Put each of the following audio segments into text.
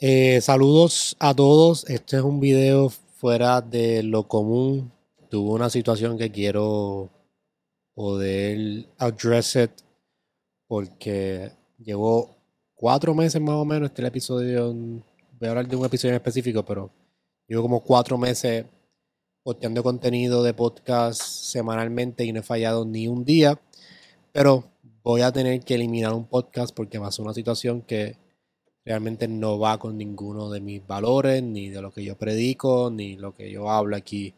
Eh, saludos a todos. Este es un video fuera de lo común. Tuve una situación que quiero poder address it porque llevo cuatro meses más o menos. Este episodio, voy a hablar de un episodio en específico, pero llevo como cuatro meses posteando contenido de podcast semanalmente y no he fallado ni un día. Pero voy a tener que eliminar un podcast porque pasó una situación que realmente no va con ninguno de mis valores, ni de lo que yo predico, ni lo que yo hablo aquí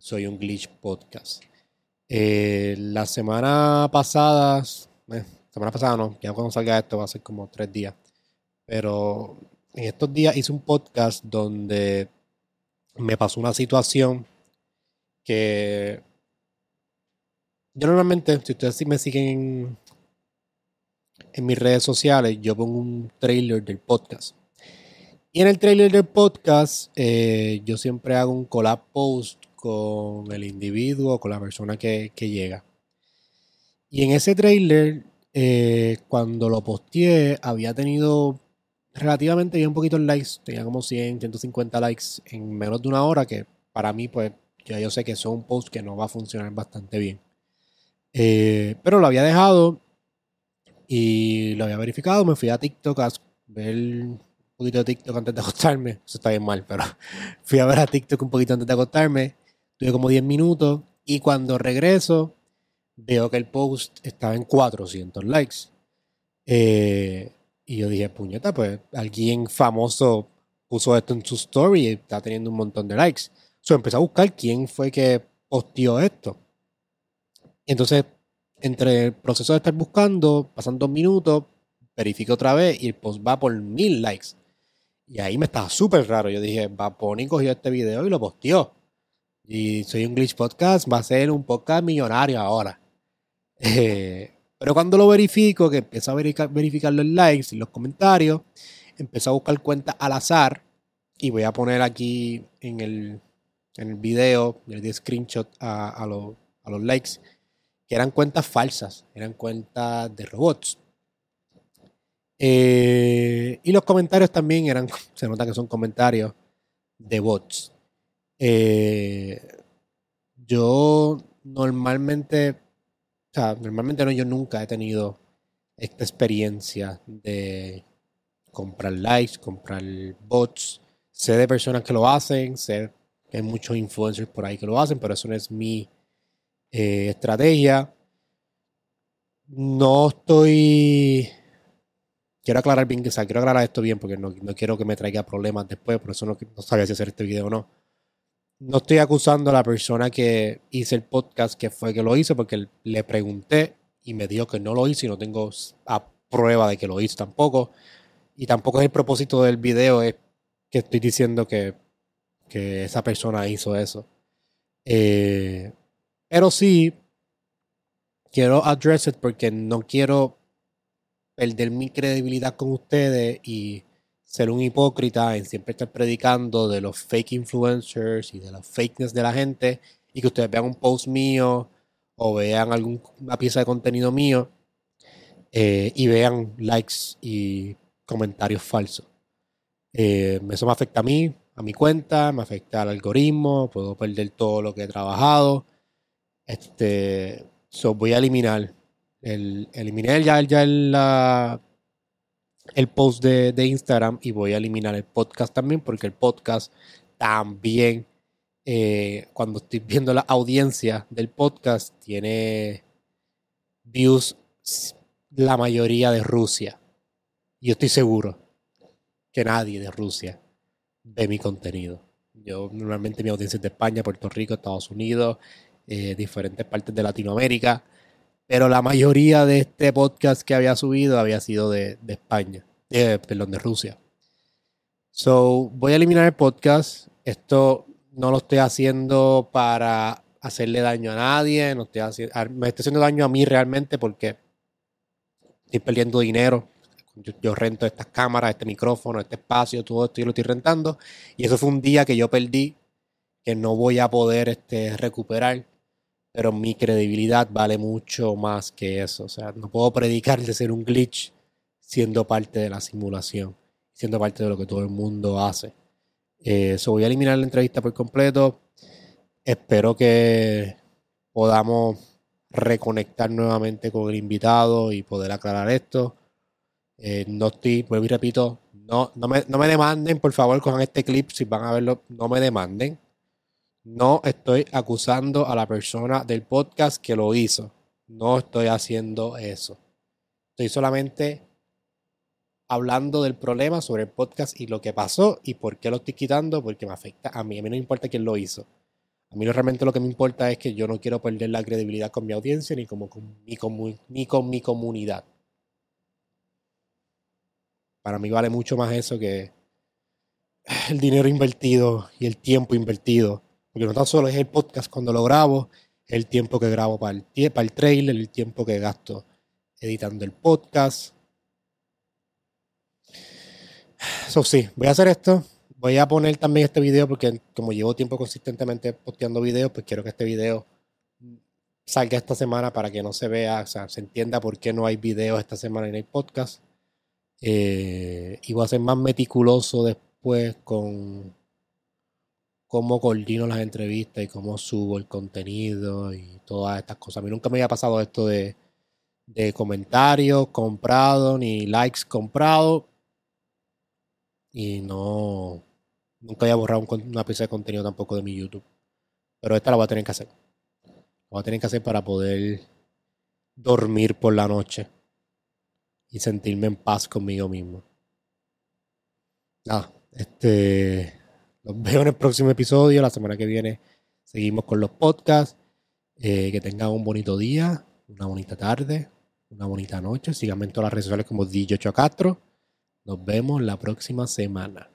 Soy un Glitch Podcast. Eh, la semana pasada, eh, semana pasada no, ya cuando salga esto va a ser como tres días, pero en estos días hice un podcast donde me pasó una situación que yo normalmente, si ustedes me siguen en mis redes sociales, yo pongo un trailer del podcast. Y en el trailer del podcast, eh, yo siempre hago un collab post con el individuo, con la persona que, llega. Y en ese trailer, eh, cuando lo posteé, había tenido relativamente bien poquitos likes. Tenía como 100, 150 likes en menos de una hora, que para mí, pues, ya yo sé que son un post que no va a funcionar bastante bien. Eh, pero lo había dejado y lo había verificado. Me fui a TikTok a ver un poquito de TikTok antes de acostarme. Eso está bien mal, pero fui a ver a TikTok un poquito antes de acostarme. Tuve como 10 minutos y cuando regreso veo que el post estaba en 400 likes. Eh, y yo dije, puñeta, pues alguien famoso puso esto en su story y está teniendo un montón de likes. So empecé a buscar quién fue que posteó esto. Entonces, entre el proceso de estar buscando, pasan dos minutos, verifico otra vez y el post va por mil likes. Y ahí me estaba súper raro. Yo dije, va Pony cogió este video y lo posteó. Y soy un Glitch Podcast, va a ser un podcast millonario ahora. Eh, pero cuando lo verifico, que empiezo a verificar, los likes y los comentarios, empiezo a buscar cuentas al azar y voy a poner aquí en el, en el video, le di screenshot a, a los likes, que eran cuentas falsas, eran cuentas de robots. Eh, y los comentarios también eran, se nota que son comentarios de bots. Eh, yo normalmente, o sea, normalmente no, yo nunca he tenido esta experiencia de comprar likes, comprar bots. Sé de personas que lo hacen, sé que hay muchos influencers por ahí que lo hacen, pero eso no es mi eh, estrategia. No estoy quiero aclarar bien, o sea, quiero aclarar esto bien porque no, quiero que me traiga problemas después, por eso no, no sabía si hacer este video o no no estoy acusando a la persona que hizo el podcast que fue que lo hizo, porque le pregunté y me dijo que no lo hizo y no tengo a prueba de que lo hizo tampoco. Y tampoco es el propósito del video, es que estoy diciendo que, esa persona hizo eso. Eh, pero sí, quiero address it porque no quiero perder mi credibilidad con ustedes y ser un hipócrita en siempre estar predicando de los fake influencers y de la fakeness de la gente y que ustedes vean un post mío o vean alguna pieza de contenido mío eh, y vean likes y comentarios falsos. Eh, eso me afecta a mí, a mi cuenta, me afecta al algoritmo, puedo perder todo lo que he trabajado. Este, voy a eliminar el, eliminé ya, ya la, el post de, Instagram y voy a eliminar el podcast también porque el podcast también, eh, cuando estoy viendo la audiencia del podcast, tiene views la mayoría de Rusia. Yo estoy seguro que nadie de Rusia ve mi contenido. Yo normalmente mi audiencia es de España, Puerto Rico, Estados Unidos, eh, diferentes partes de Latinoamérica pero la mayoría de este podcast que había subido había sido de, España, eh, perdón, de Rusia. So, voy a eliminar el podcast. Esto no lo estoy haciendo para hacerle daño a nadie, no estoy haciendo, me estoy haciendo daño a mí realmente porque estoy perdiendo dinero. Yo, rento estas cámaras, este micrófono, este espacio, todo esto yo lo estoy rentando. Y eso fue un día que yo perdí, que no voy a poder este, recuperar pero mi credibilidad vale mucho más que eso. O sea, no puedo predicar de ser un glitch siendo parte de la simulación. siendo parte de lo que todo el mundo hace. Eso eh, voy a eliminar la entrevista por completo. Espero que podamos reconectar nuevamente con el invitado y poder aclarar esto. Eh, no estoy, vuelvo y repito, no, no, me, no me demanden, por favor, con este clip, si van a verlo, no me demanden. No estoy acusando a la persona del podcast que lo hizo. No estoy haciendo eso. Estoy solamente hablando del problema sobre el podcast y lo que pasó y por qué lo estoy quitando, porque me afecta a mí. A mí no importa quién lo hizo. A mí realmente lo que me importa es que yo no quiero perder la credibilidad con mi audiencia ni, como con, mi, ni con mi comunidad. Para mí vale mucho más eso que el dinero invertido y el tiempo invertido. Porque no tan solo es el podcast cuando lo grabo, el tiempo que grabo para el, para el trailer, el tiempo que gasto editando el podcast. Eso sí, voy a hacer esto. Voy a poner también este video porque como llevo tiempo consistentemente posteando videos, pues quiero que este video salga esta semana para que no se vea, o sea, se entienda por qué no hay videos esta semana en el podcast. Eh, y voy a ser más meticuloso después con cómo coordino las entrevistas y cómo subo el contenido y todas estas cosas. A mí nunca me había pasado esto de, de comentarios comprados ni likes comprados. Y no. Nunca había borrado una pieza de contenido tampoco de mi YouTube. Pero esta la voy a tener que hacer. La voy a tener que hacer para poder dormir por la noche y sentirme en paz conmigo mismo. Nada, este. Los veo en el próximo episodio. La semana que viene seguimos con los podcasts. Eh, que tengan un bonito día, una bonita tarde, una bonita noche. Síganme en todas las redes sociales como DJ Castro. Nos vemos la próxima semana.